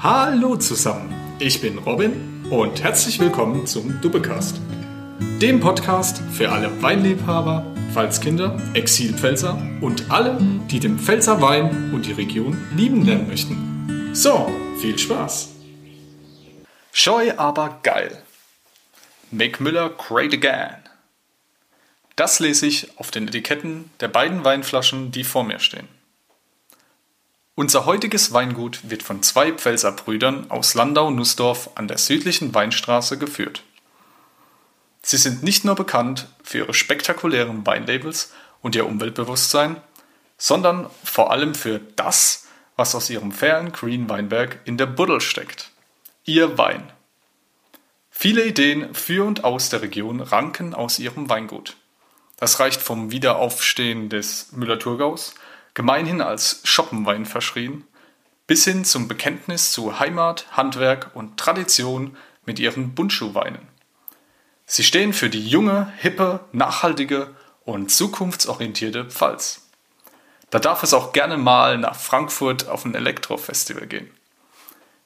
Hallo zusammen, ich bin Robin und herzlich willkommen zum Dubbecast, dem Podcast für alle Weinliebhaber, Pfalzkinder, Exilpfälzer und alle, die den Pfälzer Wein und die Region lieben lernen möchten. So, viel Spaß! Scheu aber geil. Make Müller great again. Das lese ich auf den Etiketten der beiden Weinflaschen, die vor mir stehen. Unser heutiges Weingut wird von zwei Pfälzer Brüdern aus Landau-Nussdorf an der südlichen Weinstraße geführt. Sie sind nicht nur bekannt für ihre spektakulären Weinlabels und ihr Umweltbewusstsein, sondern vor allem für das, was aus ihrem fairen Green Weinberg in der Buddel steckt. Ihr Wein. Viele Ideen für und aus der Region ranken aus ihrem Weingut. Das reicht vom Wiederaufstehen des Müller-Thurgaus gemeinhin als Schoppenwein verschrien, bis hin zum Bekenntnis zu Heimat, Handwerk und Tradition mit ihren Bundschuhweinen. Sie stehen für die junge, hippe, nachhaltige und zukunftsorientierte Pfalz. Da darf es auch gerne mal nach Frankfurt auf ein Elektrofestival gehen.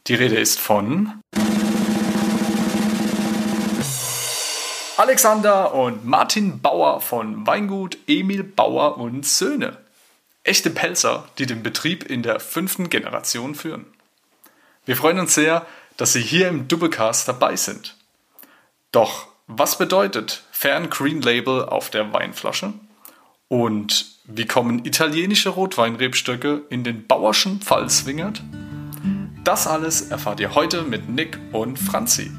Die Rede ist von Alexander und Martin Bauer von Weingut Emil Bauer und Söhne. Echte Pelzer, die den Betrieb in der fünften Generation führen. Wir freuen uns sehr, dass Sie hier im Doublecast dabei sind. Doch was bedeutet Fern Green Label auf der Weinflasche? Und wie kommen italienische Rotweinrebstöcke in den Bauerschen Pfalzwingert? Das alles erfahrt ihr heute mit Nick und Franzi.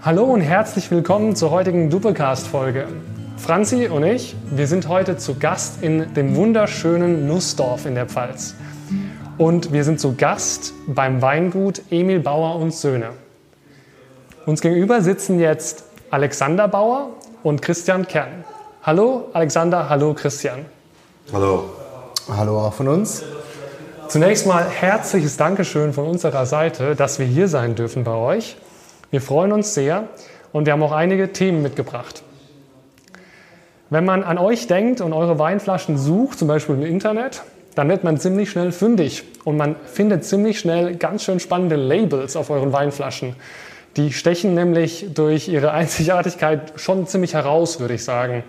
Hallo und herzlich willkommen zur heutigen Doublecast-Folge. Franzi und ich, wir sind heute zu Gast in dem wunderschönen Nussdorf in der Pfalz. Und wir sind zu Gast beim Weingut Emil Bauer und Söhne. Uns gegenüber sitzen jetzt Alexander Bauer und Christian Kern. Hallo Alexander, hallo Christian. Hallo. Hallo auch von uns. Zunächst mal herzliches Dankeschön von unserer Seite, dass wir hier sein dürfen bei euch. Wir freuen uns sehr und wir haben auch einige Themen mitgebracht. Wenn man an euch denkt und eure Weinflaschen sucht, zum Beispiel im Internet, dann wird man ziemlich schnell fündig und man findet ziemlich schnell ganz schön spannende Labels auf euren Weinflaschen. Die stechen nämlich durch ihre Einzigartigkeit schon ziemlich heraus, würde ich sagen.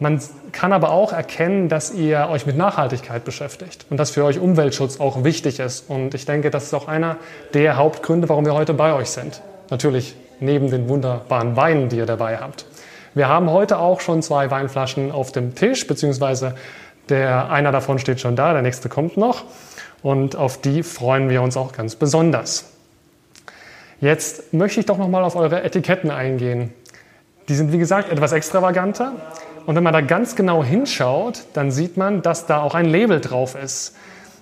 Man kann aber auch erkennen, dass ihr euch mit Nachhaltigkeit beschäftigt und dass für euch Umweltschutz auch wichtig ist. Und ich denke, das ist auch einer der Hauptgründe, warum wir heute bei euch sind. Natürlich neben den wunderbaren Weinen, die ihr dabei habt. Wir haben heute auch schon zwei Weinflaschen auf dem Tisch, beziehungsweise der, einer davon steht schon da, der nächste kommt noch. Und auf die freuen wir uns auch ganz besonders. Jetzt möchte ich doch nochmal auf eure Etiketten eingehen. Die sind, wie gesagt, etwas extravaganter. Und wenn man da ganz genau hinschaut, dann sieht man, dass da auch ein Label drauf ist,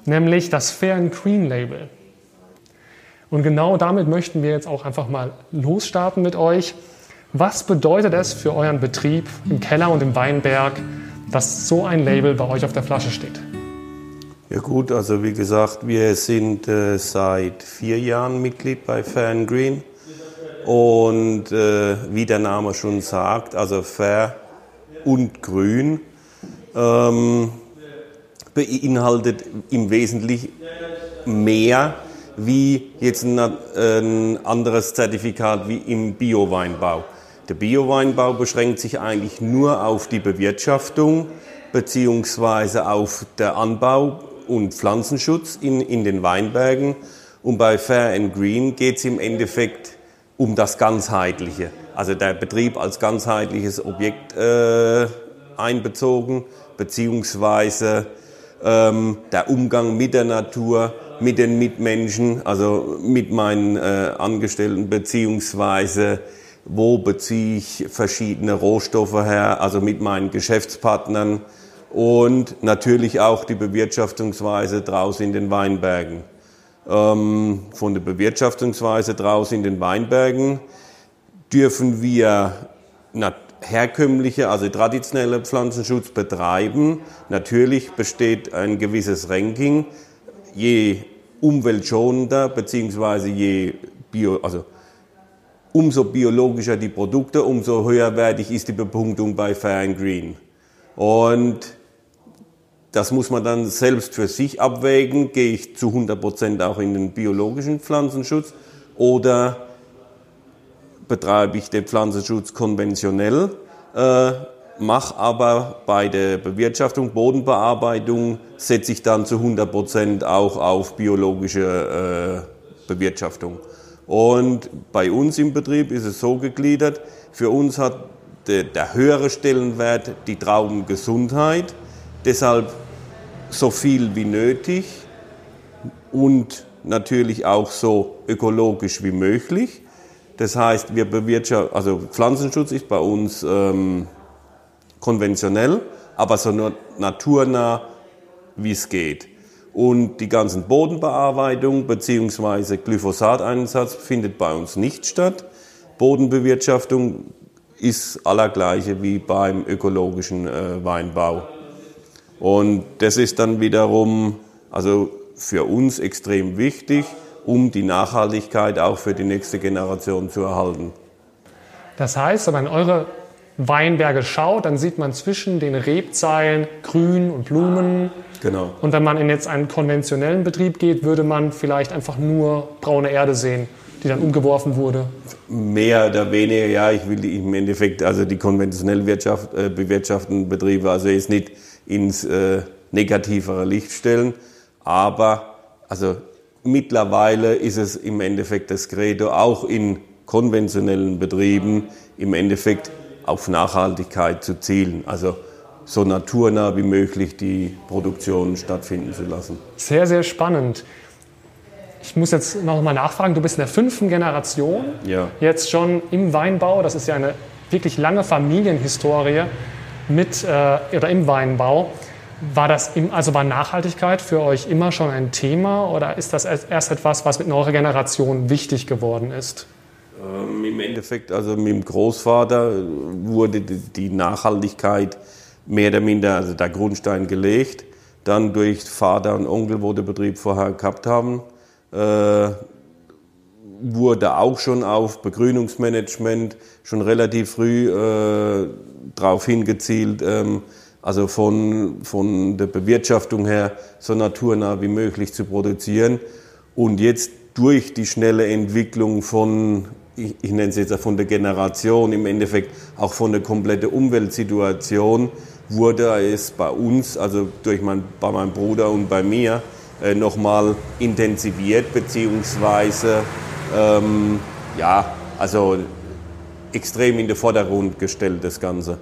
nämlich das Fair and Green Label. Und genau damit möchten wir jetzt auch einfach mal losstarten mit euch. Was bedeutet es für euren Betrieb im Keller und im Weinberg, dass so ein Label bei euch auf der Flasche steht? Ja gut, also wie gesagt, wir sind äh, seit vier Jahren Mitglied bei Fair Green und äh, wie der Name schon sagt, also Fair und Grün ähm, beinhaltet im Wesentlichen mehr wie jetzt ein, ein anderes Zertifikat wie im Bio-Weinbau. Der Bioweinbau beschränkt sich eigentlich nur auf die Bewirtschaftung beziehungsweise auf der Anbau und Pflanzenschutz in, in den Weinbergen. Und bei Fair and Green geht es im Endeffekt um das Ganzheitliche. Also der Betrieb als ganzheitliches Objekt äh, einbezogen, beziehungsweise ähm, der Umgang mit der Natur, mit den Mitmenschen, also mit meinen äh, Angestellten, beziehungsweise wo beziehe ich verschiedene Rohstoffe her, also mit meinen Geschäftspartnern und natürlich auch die Bewirtschaftungsweise draußen in den Weinbergen. Ähm, von der Bewirtschaftungsweise draußen in den Weinbergen dürfen wir herkömmliche, also traditionelle Pflanzenschutz betreiben. Natürlich besteht ein gewisses Ranking. Je umweltschonender beziehungsweise je bio, also umso biologischer die Produkte, umso höherwertig ist die Bepunktung bei Fair and Green. Und das muss man dann selbst für sich abwägen. Gehe ich zu 100 Prozent auch in den biologischen Pflanzenschutz oder betreibe ich den Pflanzenschutz konventionell, äh, mache aber bei der Bewirtschaftung, Bodenbearbeitung, setze ich dann zu 100 Prozent auch auf biologische äh, Bewirtschaftung. Und bei uns im Betrieb ist es so gegliedert, für uns hat der, der höhere Stellenwert die Traubengesundheit, deshalb so viel wie nötig und natürlich auch so ökologisch wie möglich. Das heißt, wir bewirtschaften, also Pflanzenschutz ist bei uns ähm, konventionell, aber so naturnah wie es geht. Und die ganzen Bodenbearbeitung bzw. Glyphosateinsatz findet bei uns nicht statt. Bodenbewirtschaftung ist allergleiche wie beim ökologischen äh, Weinbau. Und das ist dann wiederum also für uns extrem wichtig, um die Nachhaltigkeit auch für die nächste Generation zu erhalten. Das heißt, wenn man eure Weinberge schaut, dann sieht man zwischen den Rebzeilen Grün und Blumen. Genau. Und wenn man in jetzt einen konventionellen Betrieb geht, würde man vielleicht einfach nur braune Erde sehen, die dann umgeworfen wurde. Mehr oder weniger, ja. Ich will im Endeffekt also die konventionell Wirtschaft, äh, bewirtschafteten Betriebe also jetzt nicht ins äh, negativere Licht stellen. Aber also mittlerweile ist es im Endeffekt das Credo auch in konventionellen Betrieben im Endeffekt auf Nachhaltigkeit zu zielen. Also so naturnah wie möglich die Produktion stattfinden zu lassen. Sehr, sehr spannend. Ich muss jetzt noch mal nachfragen, du bist in der fünften Generation, ja. jetzt schon im Weinbau. Das ist ja eine wirklich lange Familienhistorie mit äh, oder im Weinbau. War das im, also war Nachhaltigkeit für euch immer schon ein Thema oder ist das erst etwas, was mit neuer Generation wichtig geworden ist? Ähm, Im Endeffekt, also mit dem Großvater wurde die Nachhaltigkeit mehr oder minder, also der Grundstein gelegt. Dann durch Vater und Onkel, wo der Betrieb vorher gehabt haben, äh, wurde auch schon auf Begrünungsmanagement schon relativ früh äh, darauf hingezielt, ähm, also von, von der Bewirtschaftung her so naturnah wie möglich zu produzieren. Und jetzt durch die schnelle Entwicklung von, ich, ich nenne es jetzt von der Generation, im Endeffekt auch von der kompletten Umweltsituation, wurde es bei uns, also durch mein, bei meinem Bruder und bei mir, äh, nochmal intensiviert, beziehungsweise ähm, ja, also extrem in den Vordergrund gestellt, das Ganze.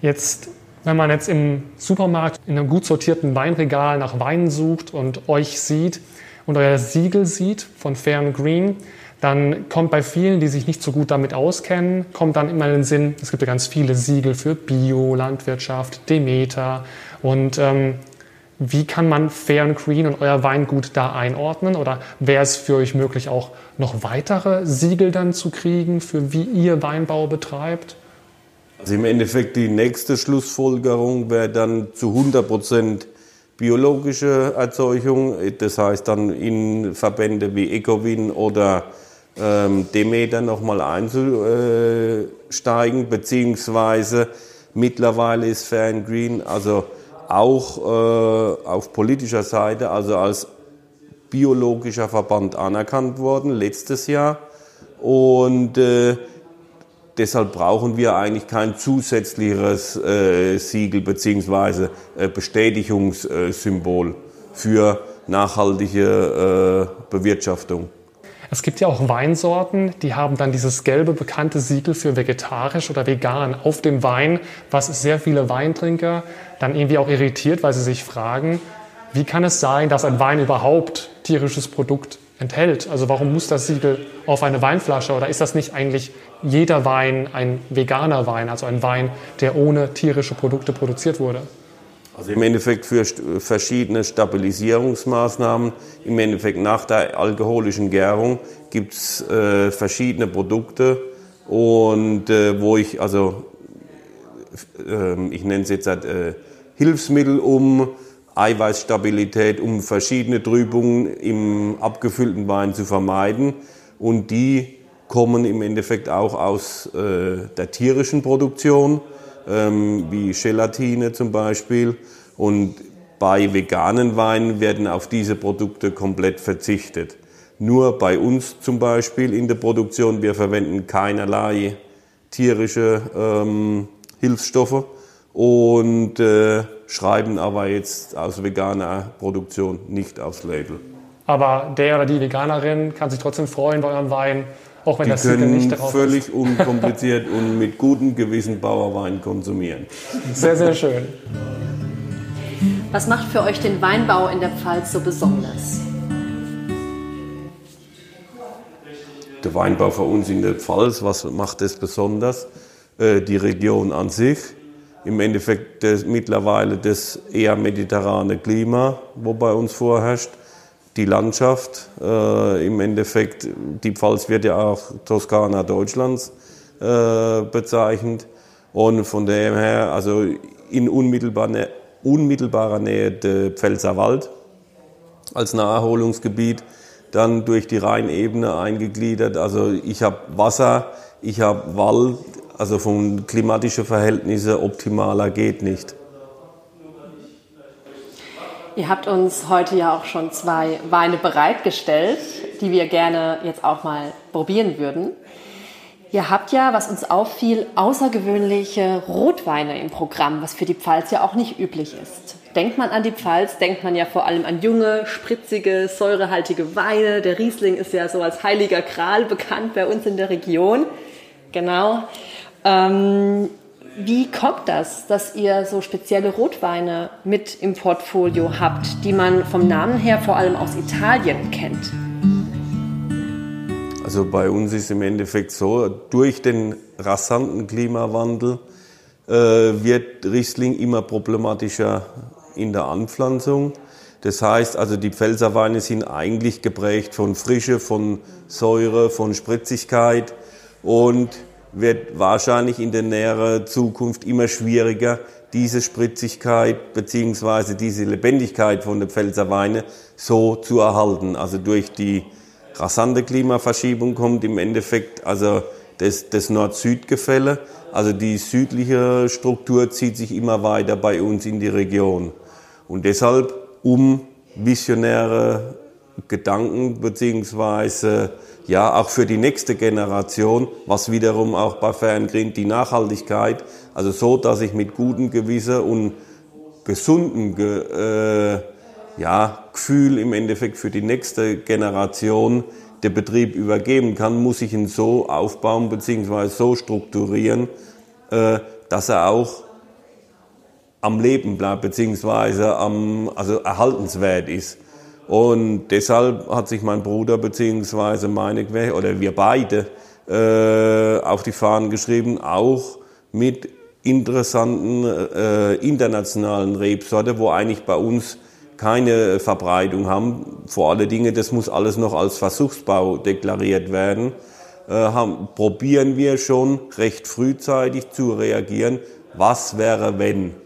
Jetzt, wenn man jetzt im Supermarkt in einem gut sortierten Weinregal nach Weinen sucht und euch sieht und euer Siegel sieht von Fair and Green, dann kommt bei vielen, die sich nicht so gut damit auskennen, kommt dann immer in den Sinn, es gibt ja ganz viele Siegel für Bio, Landwirtschaft, Demeter und ähm, wie kann man Fair and Green und euer Weingut da einordnen? Oder wäre es für euch möglich, auch noch weitere Siegel dann zu kriegen, für wie ihr Weinbau betreibt? Also im Endeffekt die nächste Schlussfolgerung wäre dann zu 100 Prozent biologische Erzeugung. Das heißt dann in Verbände wie Ecowin oder ähm, Demeter nochmal einzusteigen, beziehungsweise mittlerweile ist Fair Green also auch äh, auf politischer Seite, also als biologischer Verband anerkannt worden letztes Jahr. Und äh, Deshalb brauchen wir eigentlich kein zusätzliches äh, Siegel bzw. Äh, Bestätigungssymbol für nachhaltige äh, Bewirtschaftung. Es gibt ja auch Weinsorten, die haben dann dieses gelbe bekannte Siegel für vegetarisch oder vegan auf dem Wein, was sehr viele Weintrinker dann irgendwie auch irritiert, weil sie sich fragen, wie kann es sein, dass ein Wein überhaupt tierisches Produkt enthält? Also warum muss das Siegel auf eine Weinflasche oder ist das nicht eigentlich jeder Wein ein veganer Wein, also ein Wein, der ohne tierische Produkte produziert wurde? Also im Endeffekt für verschiedene Stabilisierungsmaßnahmen, im Endeffekt nach der alkoholischen Gärung gibt es äh, verschiedene Produkte. Und äh, wo ich also äh, ich nenne es jetzt halt, äh, Hilfsmittel um Eiweißstabilität, um verschiedene Trübungen im abgefüllten Wein zu vermeiden. Und die kommen im Endeffekt auch aus äh, der tierischen Produktion. ähm, wie Gelatine zum Beispiel. Und bei veganen Weinen werden auf diese Produkte komplett verzichtet. Nur bei uns zum Beispiel in der Produktion, wir verwenden keinerlei tierische ähm, Hilfsstoffe und äh, schreiben aber jetzt aus veganer Produktion nicht aufs Label. Aber der oder die Veganerin kann sich trotzdem freuen bei eurem Wein, auch wenn Die das können nicht darauf völlig unkompliziert und mit gutem Gewissen Bauerwein konsumieren. ist. Sehr, sehr schön. Was macht für euch den Weinbau in der Pfalz so besonders? Der Weinbau für uns in der Pfalz, was macht es besonders? Äh, Die Region an sich, im Endeffekt das, mittlerweile das eher mediterrane Klima, wo bei uns vorherrscht. Die Landschaft, äh, im Endeffekt, die Pfalz wird ja auch Toskana Deutschlands äh, bezeichnet. Und von dem her, also in unmittelbar, unmittelbarer Nähe der Pfälzer Wald als Naherholungsgebiet, dann durch die Rheinebene eingegliedert. Also ich habe Wasser, ich habe Wald, also von klimatischen Verhältnissen optimaler geht nicht. Ihr habt uns heute ja auch schon zwei Weine bereitgestellt, die wir gerne jetzt auch mal probieren würden. Ihr habt ja, was uns auffiel, außergewöhnliche Rotweine im Programm, was für die Pfalz ja auch nicht üblich ist. Denkt man an die Pfalz, denkt man ja vor allem an junge, spritzige, säurehaltige Weine. Der Riesling ist ja so als heiliger Gral bekannt bei uns in der Region. Genau. Ähm, wie kommt das, dass ihr so spezielle Rotweine mit im Portfolio habt, die man vom Namen her vor allem aus Italien kennt? Also bei uns ist im Endeffekt so, durch den rasanten Klimawandel äh, wird Riesling immer problematischer in der Anpflanzung. Das heißt, also die Pfälzerweine sind eigentlich geprägt von Frische, von Säure, von Spritzigkeit und wird wahrscheinlich in der näheren Zukunft immer schwieriger, diese Spritzigkeit beziehungsweise diese Lebendigkeit von der Pfälzerweine so zu erhalten. Also durch die rasante Klimaverschiebung kommt im Endeffekt also das, das Nord-Süd-Gefälle. Also die südliche Struktur zieht sich immer weiter bei uns in die Region. Und deshalb, um visionäre Gedanken beziehungsweise ja auch für die nächste Generation, was wiederum auch bei Ferngreen die Nachhaltigkeit, also so, dass ich mit gutem Gewissen und gesundem Ge äh, ja, Gefühl im Endeffekt für die nächste Generation der Betrieb übergeben kann, muss ich ihn so aufbauen bzw. so strukturieren, äh, dass er auch am Leben bleibt bzw. am, also erhaltenswert ist. Und deshalb hat sich mein Bruder bzw. meine oder wir beide äh, auf die Fahnen geschrieben, auch mit interessanten äh, internationalen Rebsorte, wo eigentlich bei uns keine Verbreitung haben. Vor allen Dingen, das muss alles noch als Versuchsbau deklariert werden. Äh, haben, probieren wir schon recht frühzeitig zu reagieren. Was wäre, wenn?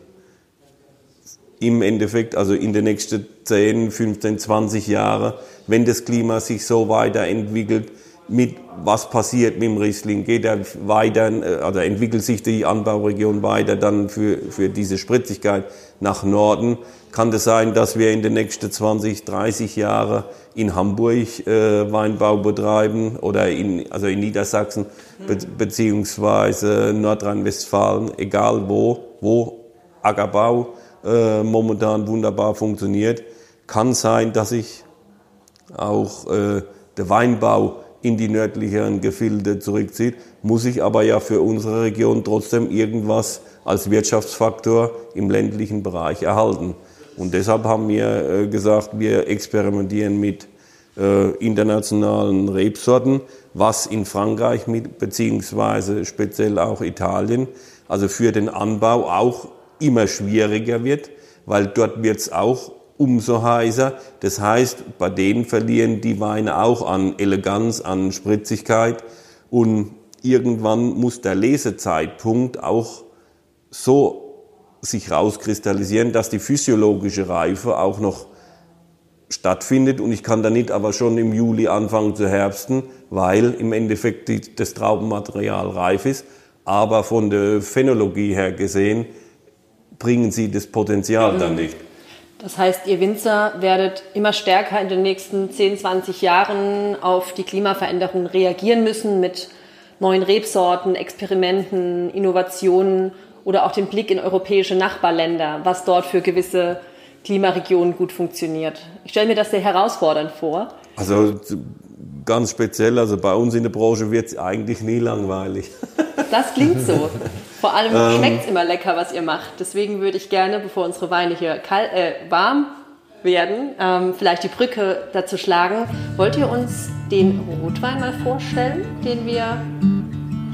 Im Endeffekt, also in den nächsten 10, 15, 20 Jahren, wenn das Klima sich so weiterentwickelt, mit was passiert mit dem Riesling? Geht er weiter, oder entwickelt sich die Anbauregion weiter dann für, für diese Spritzigkeit nach Norden? Kann es sein, dass wir in den nächsten 20, 30 Jahren in Hamburg äh, Weinbau betreiben oder in, also in Niedersachsen be beziehungsweise Nordrhein-Westfalen, egal wo, wo Ackerbau äh, momentan wunderbar funktioniert? Kann sein, dass sich auch äh, der Weinbau in die nördlicheren Gefilde zurückzieht, muss ich aber ja für unsere Region trotzdem irgendwas als Wirtschaftsfaktor im ländlichen Bereich erhalten. Und deshalb haben wir äh, gesagt, wir experimentieren mit äh, internationalen Rebsorten, was in Frankreich mit, beziehungsweise speziell auch Italien, also für den Anbau auch immer schwieriger wird, weil dort wird es auch umso heißer. Das heißt, bei denen verlieren die Weine auch an Eleganz, an Spritzigkeit und irgendwann muss der Lesezeitpunkt auch so sich rauskristallisieren, dass die physiologische Reife auch noch stattfindet und ich kann da nicht aber schon im Juli anfangen zu herbsten, weil im Endeffekt die, das Traubenmaterial reif ist. aber von der Phänologie her gesehen bringen sie das Potenzial dann nicht. Das heißt, ihr Winzer werdet immer stärker in den nächsten 10, 20 Jahren auf die Klimaveränderung reagieren müssen mit neuen Rebsorten, Experimenten, Innovationen oder auch dem Blick in europäische Nachbarländer, was dort für gewisse Klimaregionen gut funktioniert. Ich stelle mir das sehr herausfordernd vor. Also ganz speziell, also bei uns in der Branche wird es eigentlich nie langweilig. Das klingt so. Vor allem ähm, schmeckt es immer lecker, was ihr macht. Deswegen würde ich gerne, bevor unsere Weine hier kalt, äh, warm werden, ähm, vielleicht die Brücke dazu schlagen. Wollt ihr uns den Rotwein mal vorstellen, den wir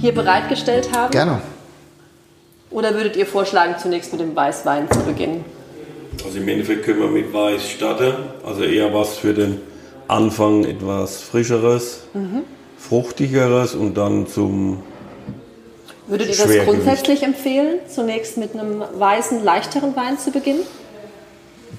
hier bereitgestellt haben? Gerne. Oder würdet ihr vorschlagen, zunächst mit dem Weißwein zu beginnen? Also im Endeffekt können wir mit Weiß starten. Also eher was für den Anfang etwas Frischeres, mhm. Fruchtigeres und dann zum Würdet ihr das grundsätzlich empfehlen, zunächst mit einem weißen, leichteren Wein zu beginnen?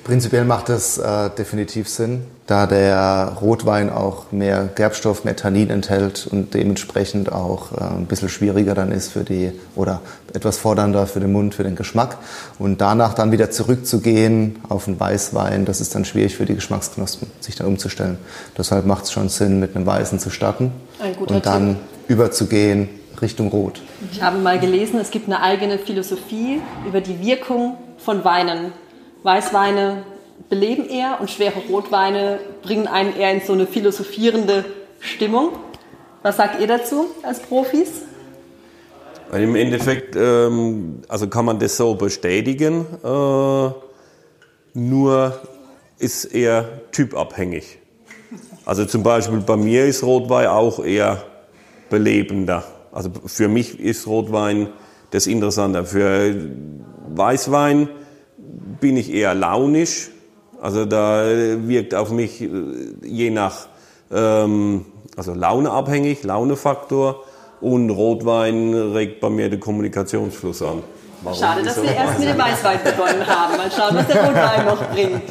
Prinzipiell macht das äh, definitiv Sinn, da der Rotwein auch mehr Gerbstoff, mehr Tannin enthält und dementsprechend auch äh, ein bisschen schwieriger dann ist für die oder etwas fordernder für den Mund, für den Geschmack. Und danach dann wieder zurückzugehen auf einen Weißwein, das ist dann schwierig für die Geschmacksknospen, sich dann umzustellen. Deshalb macht es schon Sinn, mit einem Weißen zu starten und dann Tipp. überzugehen Richtung Rot. Ich habe mal gelesen, es gibt eine eigene Philosophie über die Wirkung von Weinen. Weißweine beleben eher und schwere Rotweine bringen einen eher in so eine philosophierende Stimmung. Was sagt ihr dazu als Profis? Im Endeffekt ähm, also kann man das so bestätigen, äh, nur ist er typabhängig. Also zum Beispiel bei mir ist Rotwein auch eher belebender. Also für mich ist Rotwein das Interessante. Für Weißwein bin ich eher launisch. Also da wirkt auf mich äh, je nach ähm, also Launeabhängig, Launefaktor und Rotwein regt bei mir den Kommunikationsfluss an. Warum Schade, dass wir erst mit dem Weißwein begonnen haben. Mal schauen, was der Rotwein noch bringt.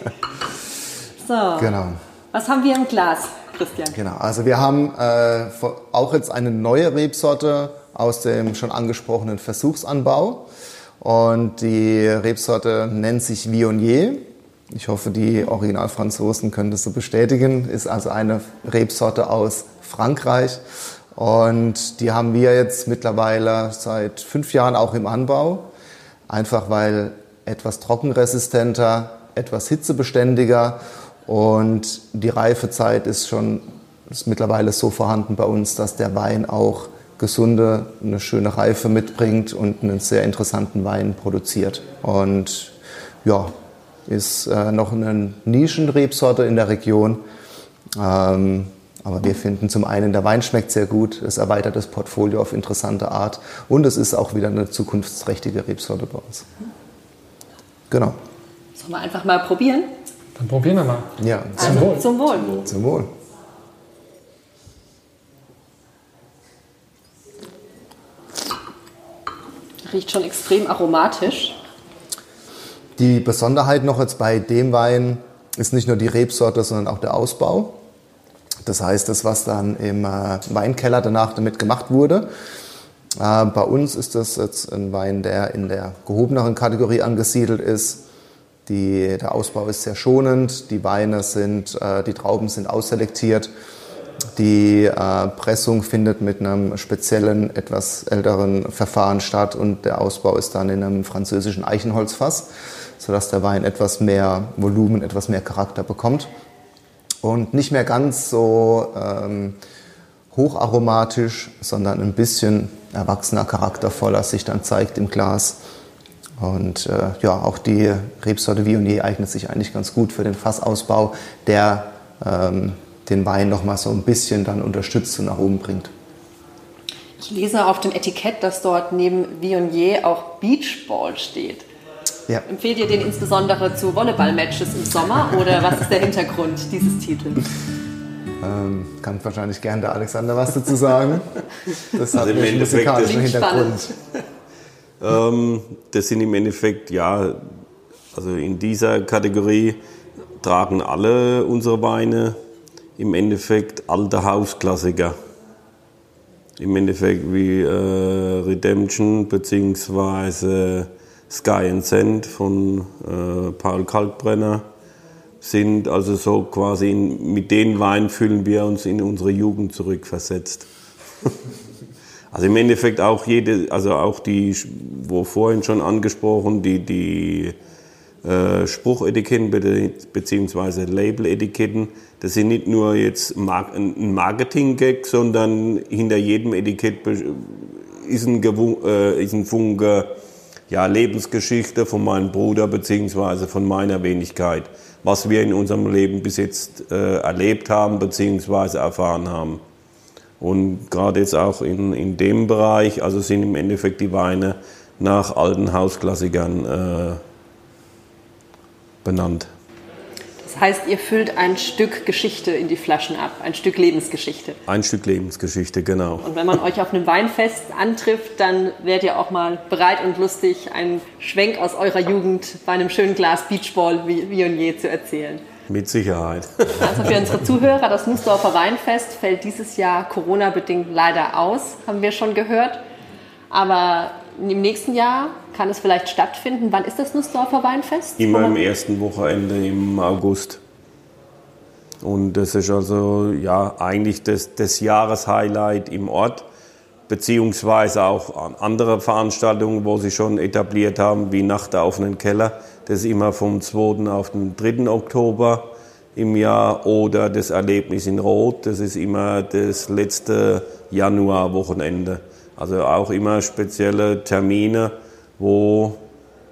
So. Genau. Was haben wir im Glas, Christian? Genau, also wir haben äh, auch jetzt eine neue Rebsorte aus dem schon angesprochenen Versuchsanbau. Und die Rebsorte nennt sich Viognier. Ich hoffe, die Originalfranzosen können das so bestätigen. Ist also eine Rebsorte aus Frankreich. Und die haben wir jetzt mittlerweile seit fünf Jahren auch im Anbau. Einfach weil etwas trockenresistenter, etwas hitzebeständiger und die Reifezeit ist schon ist mittlerweile so vorhanden bei uns, dass der Wein auch gesunde, eine schöne Reife mitbringt und einen sehr interessanten Wein produziert. Und ja, ist äh, noch eine Nischenrebsorte in der Region. Ähm, aber wir finden zum einen, der Wein schmeckt sehr gut, es erweitert das Portfolio auf interessante Art und es ist auch wieder eine zukunftsträchtige Rebsorte bei uns. Genau. Sollen wir einfach mal probieren? Dann probieren wir mal. Ja, zum, also, Wohl. zum Wohl. Zum Wohl. Riecht schon extrem aromatisch. Die Besonderheit noch jetzt bei dem Wein ist nicht nur die Rebsorte, sondern auch der Ausbau. Das heißt, das, was dann im äh, Weinkeller danach damit gemacht wurde. Äh, bei uns ist das jetzt ein Wein, der in der gehobeneren Kategorie angesiedelt ist. Die, der Ausbau ist sehr schonend, die Weine sind, äh, die Trauben sind ausselektiert. Die äh, Pressung findet mit einem speziellen, etwas älteren Verfahren statt und der Ausbau ist dann in einem französischen Eichenholzfass, sodass der Wein etwas mehr Volumen, etwas mehr Charakter bekommt. Und nicht mehr ganz so ähm, hocharomatisch, sondern ein bisschen erwachsener, charaktervoller sich dann zeigt im Glas. Und äh, ja, auch die Rebsorte Viognier eignet sich eigentlich ganz gut für den Fassausbau, der ähm, den Wein noch mal so ein bisschen dann unterstützt und nach oben bringt. Ich lese auf dem Etikett, dass dort neben Viognier auch Beachball steht. Ja. Empfehlt ihr den insbesondere zu Volleyball-Matches im Sommer oder was ist der Hintergrund dieses Titels? Ähm, kann wahrscheinlich gern der Alexander was dazu sagen. Das hat also einen musikalischen Hintergrund. Ähm, das sind im Endeffekt, ja, also in dieser Kategorie tragen alle unsere Weine im Endeffekt alte Hausklassiker. im Endeffekt wie äh, Redemption beziehungsweise Sky and Sand von äh, Paul Kalkbrenner sind also so quasi in, mit den Weinen fühlen wir uns in unsere Jugend zurückversetzt. also im Endeffekt auch jede, also auch die, wo vorhin schon angesprochen, die, die äh, Spruchetiketten bzw. Label-Etiketten, das sind nicht nur jetzt ein Marketing-Gag, sondern hinter jedem Etikett ist ein, äh, ist ein Funke ja, Lebensgeschichte von meinem Bruder beziehungsweise von meiner Wenigkeit, was wir in unserem Leben bis jetzt äh, erlebt haben beziehungsweise erfahren haben. Und gerade jetzt auch in, in dem Bereich, also sind im Endeffekt die Weine nach alten Hausklassikern äh, benannt. Das heißt, ihr füllt ein Stück Geschichte in die Flaschen ab, ein Stück Lebensgeschichte. Ein Stück Lebensgeschichte, genau. Und wenn man euch auf einem Weinfest antrifft, dann werdet ihr auch mal bereit und lustig, einen Schwenk aus eurer Jugend bei einem schönen Glas Beachball wie Vionier zu erzählen. Mit Sicherheit. Also für unsere Zuhörer, das Nussdorfer Weinfest fällt dieses Jahr Corona-bedingt leider aus, haben wir schon gehört. Aber im nächsten Jahr kann es vielleicht stattfinden. Wann ist das Nussdorfer Weinfest? Immer im ersten Wochenende im August. Und das ist also ja eigentlich das, das Jahreshighlight im Ort, beziehungsweise auch andere Veranstaltungen, wo sie schon etabliert haben, wie Nacht der offenen Keller. Das ist immer vom 2. auf den 3. Oktober im Jahr oder das Erlebnis in Rot, das ist immer das letzte Januarwochenende. Also auch immer spezielle Termine, wo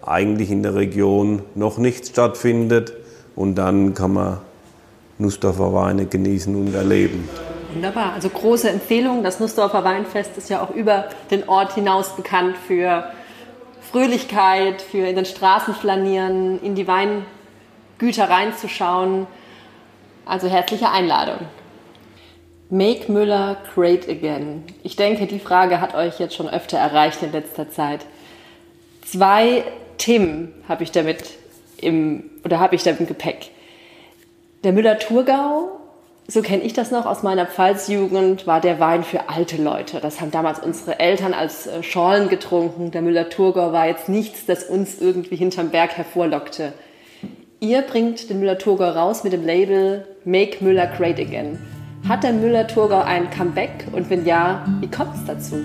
eigentlich in der Region noch nichts stattfindet und dann kann man Nussdorfer Weine genießen und erleben. Wunderbar, also große Empfehlung. Das Nussdorfer Weinfest ist ja auch über den Ort hinaus bekannt für Fröhlichkeit, für in den Straßen flanieren, in die Weingüter reinzuschauen. Also herzliche Einladung. Make Müller great again. Ich denke, die Frage hat euch jetzt schon öfter erreicht in letzter Zeit. Zwei Themen habe ich damit im, oder habe ich damit im Gepäck. Der Müller-Thurgau, so kenne ich das noch aus meiner Pfalzjugend, war der Wein für alte Leute. Das haben damals unsere Eltern als äh, Schorlen getrunken. Der Müller-Thurgau war jetzt nichts, das uns irgendwie hinterm Berg hervorlockte. Ihr bringt den Müller-Thurgau raus mit dem Label Make Müller Great Again. Hat der Müller-Thurgau ein Comeback und wenn ja, wie kommt es dazu?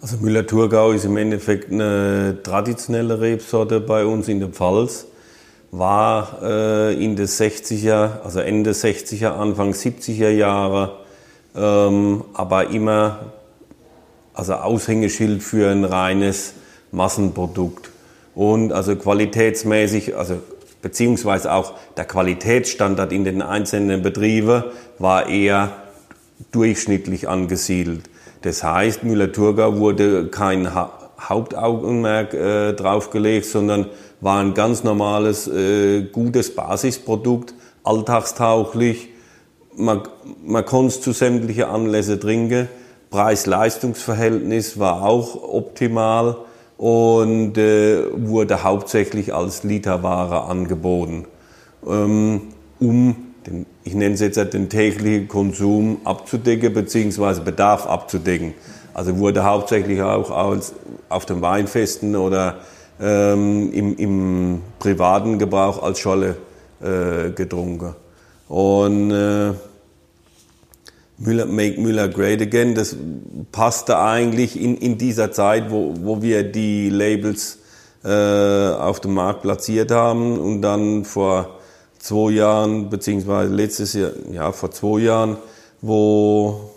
Also Müller-Thurgau ist im Endeffekt eine traditionelle Rebsorte bei uns in der Pfalz. War äh, in den 60er, also Ende 60er, Anfang 70er Jahre, ähm, aber immer also Aushängeschild für ein reines Massenprodukt. Und also qualitätsmäßig, also beziehungsweise auch der Qualitätsstandard in den einzelnen Betrieben war eher durchschnittlich angesiedelt. Das heißt, Müller-Thurgau wurde kein ha Hauptaugenmerk äh, draufgelegt, sondern war ein ganz normales, äh, gutes Basisprodukt, alltagstauglich. Man, man konnte es zu sämtlichen Anlässen trinken. Preis-Leistungs-Verhältnis war auch optimal und äh, wurde hauptsächlich als Literware angeboten, ähm, um den, ich nenne es jetzt den täglichen Konsum abzudecken bzw. Bedarf abzudecken. Also wurde hauptsächlich auch als, auf den Weinfesten oder ähm, im, im, privaten Gebrauch als Scholle äh, getrunken. Und äh, Müller, Make Müller Great Again, das passte eigentlich in, in dieser Zeit, wo, wo wir die Labels äh, auf dem Markt platziert haben und dann vor zwei Jahren, beziehungsweise letztes Jahr, ja, vor zwei Jahren, wo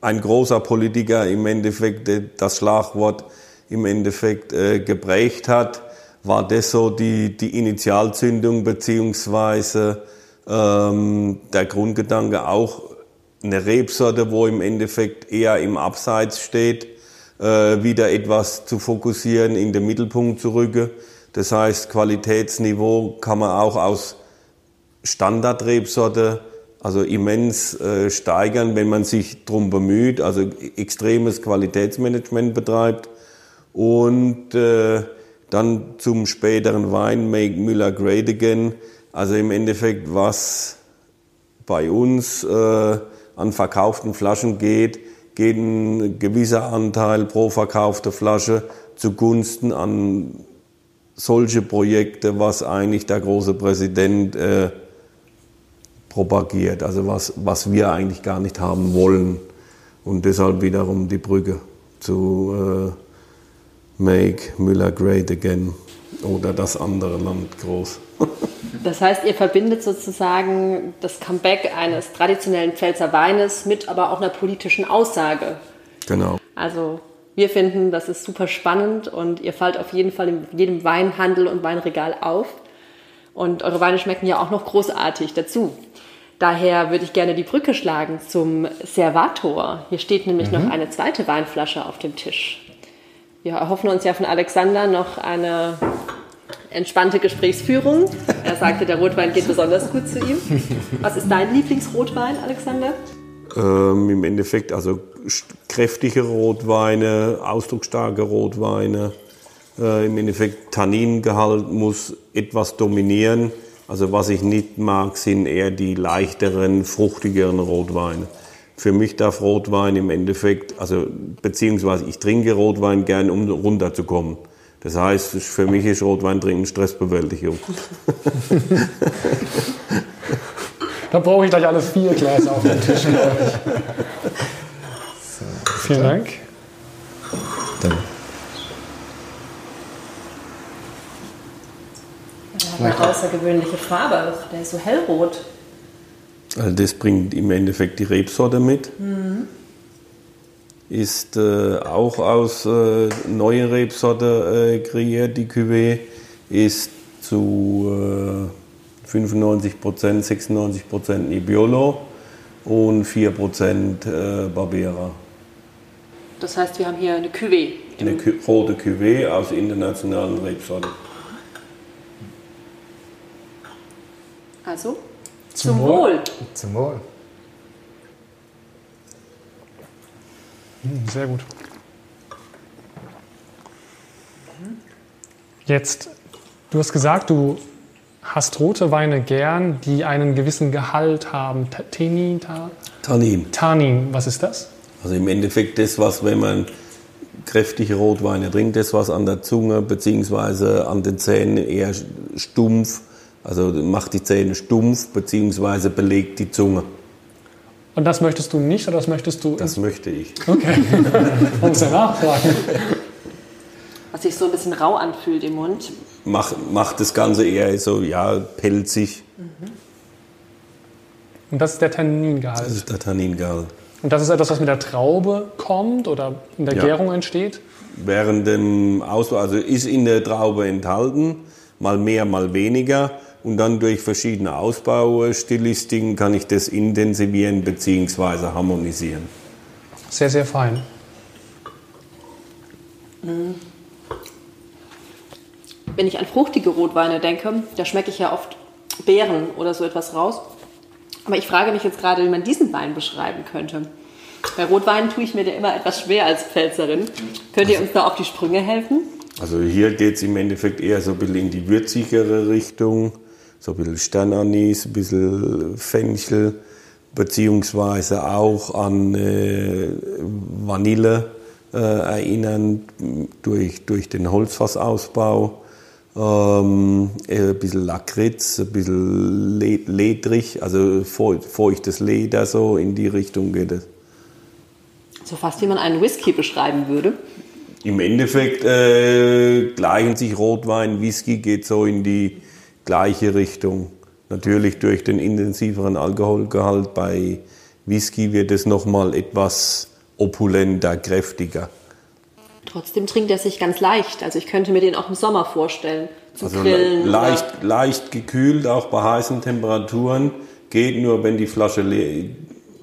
ein großer Politiker im Endeffekt das Schlagwort im Endeffekt äh, geprägt hat, war das so die, die Initialzündung beziehungsweise ähm, der Grundgedanke auch eine Rebsorte, wo im Endeffekt eher im Abseits steht, äh, wieder etwas zu fokussieren, in den Mittelpunkt zu rücken. Das heißt, Qualitätsniveau kann man auch aus Standardrebsorte also immens äh, steigern, wenn man sich darum bemüht, also extremes Qualitätsmanagement betreibt. Und äh, dann zum späteren Wein Make Müller Great Again. Also im Endeffekt was bei uns äh, an verkauften Flaschen geht, geht ein gewisser Anteil pro verkaufte Flasche zugunsten an solche Projekte, was eigentlich der große Präsident äh, propagiert, also was, was wir eigentlich gar nicht haben wollen. Und deshalb wiederum die Brücke zu äh, Make Müller Great Again oder das andere Land groß. Das heißt, ihr verbindet sozusagen das Comeback eines traditionellen Pfälzer Weines mit aber auch einer politischen Aussage. Genau. Also wir finden, das ist super spannend und ihr fallt auf jeden Fall in jedem Weinhandel und Weinregal auf. Und eure Weine schmecken ja auch noch großartig dazu. Daher würde ich gerne die Brücke schlagen zum Servator. Hier steht nämlich mhm. noch eine zweite Weinflasche auf dem Tisch. Wir erhoffen uns ja von Alexander noch eine entspannte Gesprächsführung. Er sagte, der Rotwein geht besonders gut zu ihm. Was ist dein Lieblingsrotwein, Alexander? Ähm, Im Endeffekt also kräftige Rotweine, ausdrucksstarke Rotweine. Äh, Im Endeffekt Tanningehalt muss etwas dominieren. Also was ich nicht mag, sind eher die leichteren, fruchtigeren Rotweine. Für mich darf Rotwein im Endeffekt, also beziehungsweise ich trinke Rotwein gern, um runterzukommen. Das heißt, für mich ist Rotwein trinken Stressbewältigung. Da brauche ich gleich alle vier Gläser auf dem Tisch, glaube ich. So, Vielen Dank. Dann. Eine außergewöhnliche Farbe, der ist so hellrot. Also das bringt im Endeffekt die Rebsorte mit. Mhm. Ist äh, auch aus äh, neuer Rebsorte äh, kreiert, die Cuvée. Ist zu äh, 95 Prozent, 96 Prozent Nebbiolo und 4 Prozent äh, Barbera. Das heißt, wir haben hier eine Cuvée. Eine rote Cuvée aus internationalen Rebsorten. Also, zum, zum Wohl. Wohl. Zum Wohl. Hm, sehr gut. Jetzt, du hast gesagt, du hast rote Weine gern, die einen gewissen Gehalt haben. Tannin? Tannin. Tannin, was ist das? Also im Endeffekt das, was, wenn man kräftige Rotweine trinkt, das, was an der Zunge bzw. an den Zähnen eher stumpf also macht die Zähne stumpf bzw. belegt die Zunge. Und das möchtest du nicht oder das möchtest du? Das möchte ich. Okay. Muss ja nachfragen. Was sich so ein bisschen rau anfühlt im Mund. Macht, macht das Ganze eher so, ja, pelzig. Mhm. Und das ist der Tanningehalt? Das ist der Tanningehalt. Und das ist etwas, was mit der Traube kommt oder in der ja. Gärung entsteht? Während dem Ausbau, also ist in der Traube enthalten, mal mehr, mal weniger. Und dann durch verschiedene Ausbaustilistiken kann ich das intensivieren bzw. harmonisieren. Sehr, sehr fein. Wenn ich an fruchtige Rotweine denke, da schmecke ich ja oft Beeren oder so etwas raus. Aber ich frage mich jetzt gerade, wie man diesen Wein beschreiben könnte. Bei Rotweinen tue ich mir da immer etwas schwer als Pfälzerin. Könnt ihr uns da auf die Sprünge helfen? Also hier geht es im Endeffekt eher so ein bisschen in die würzigere Richtung so ein bisschen Sternanis, ein bisschen Fenchel, beziehungsweise auch an äh, Vanille äh, erinnern durch, durch den Holzfassausbau. Ähm, ein bisschen Lakritz, ein bisschen ledrig, also feuchtes Leder, so in die Richtung geht es. So fast wie man einen Whisky beschreiben würde. Im Endeffekt äh, gleichen sich Rotwein, Whisky geht so in die gleiche Richtung. Natürlich durch den intensiveren Alkoholgehalt bei Whisky wird es nochmal etwas opulenter, kräftiger. Trotzdem trinkt er sich ganz leicht. Also ich könnte mir den auch im Sommer vorstellen. Zum also Grillen leicht, leicht gekühlt, auch bei heißen Temperaturen. Geht nur, wenn die Flasche le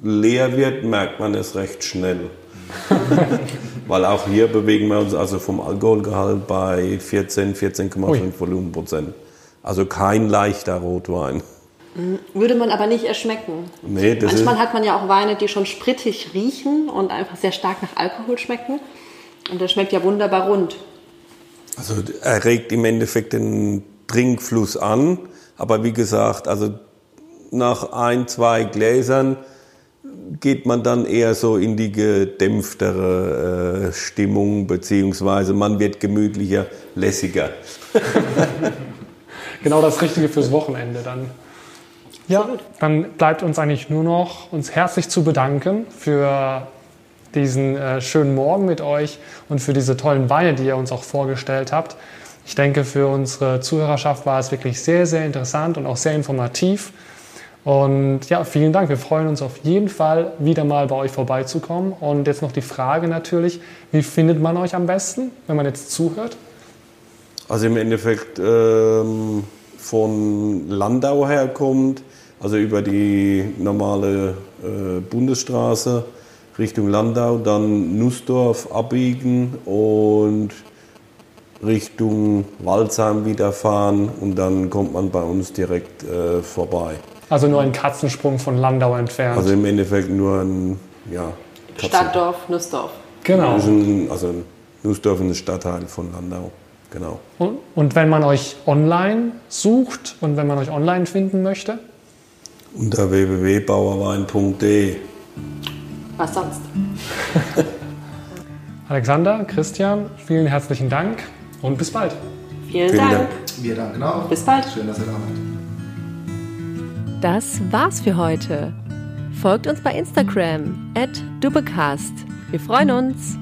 leer wird, merkt man es recht schnell. Weil auch hier bewegen wir uns also vom Alkoholgehalt bei 14, 14,5 Volumenprozent. Also kein leichter Rotwein. Würde man aber nicht erschmecken. Nee, das Manchmal hat man ja auch Weine, die schon sprittig riechen und einfach sehr stark nach Alkohol schmecken. Und der schmeckt ja wunderbar rund. Also er regt im Endeffekt den Trinkfluss an. Aber wie gesagt, also nach ein, zwei Gläsern geht man dann eher so in die gedämpftere äh, Stimmung, beziehungsweise man wird gemütlicher, lässiger. genau das Richtige fürs Wochenende dann. Ja, dann bleibt uns eigentlich nur noch, uns herzlich zu bedanken für diesen äh, schönen Morgen mit euch und für diese tollen Weine, die ihr uns auch vorgestellt habt. Ich denke, für unsere Zuhörerschaft war es wirklich sehr, sehr interessant und auch sehr informativ. Und ja, vielen Dank. Wir freuen uns auf jeden Fall, wieder mal bei euch vorbeizukommen. Und jetzt noch die Frage natürlich, wie findet man euch am besten, wenn man jetzt zuhört? Also im Endeffekt ähm, von Landau herkommt, also über die normale äh, Bundesstraße Richtung Landau, dann Nussdorf abbiegen und Richtung Waldsheim wieder fahren und dann kommt man bei uns direkt äh, vorbei. Also nur ein Katzensprung von Landau entfernt. Also im Endeffekt nur ein ja, Stadtdorf, Nussdorf. Genau. Ein, also Nussdorf ist ein Stadtteil von Landau. Genau. Und, und wenn man euch online sucht und wenn man euch online finden möchte? Unter www.bauerwein.de. Was sonst? Alexander, Christian, vielen herzlichen Dank und bis bald. Vielen, vielen Dank. Dank. Wir danken auch. Bis bald. Schön, dass ihr da wart. Das war's für heute. Folgt uns bei Instagram at Dubecast. Wir freuen uns.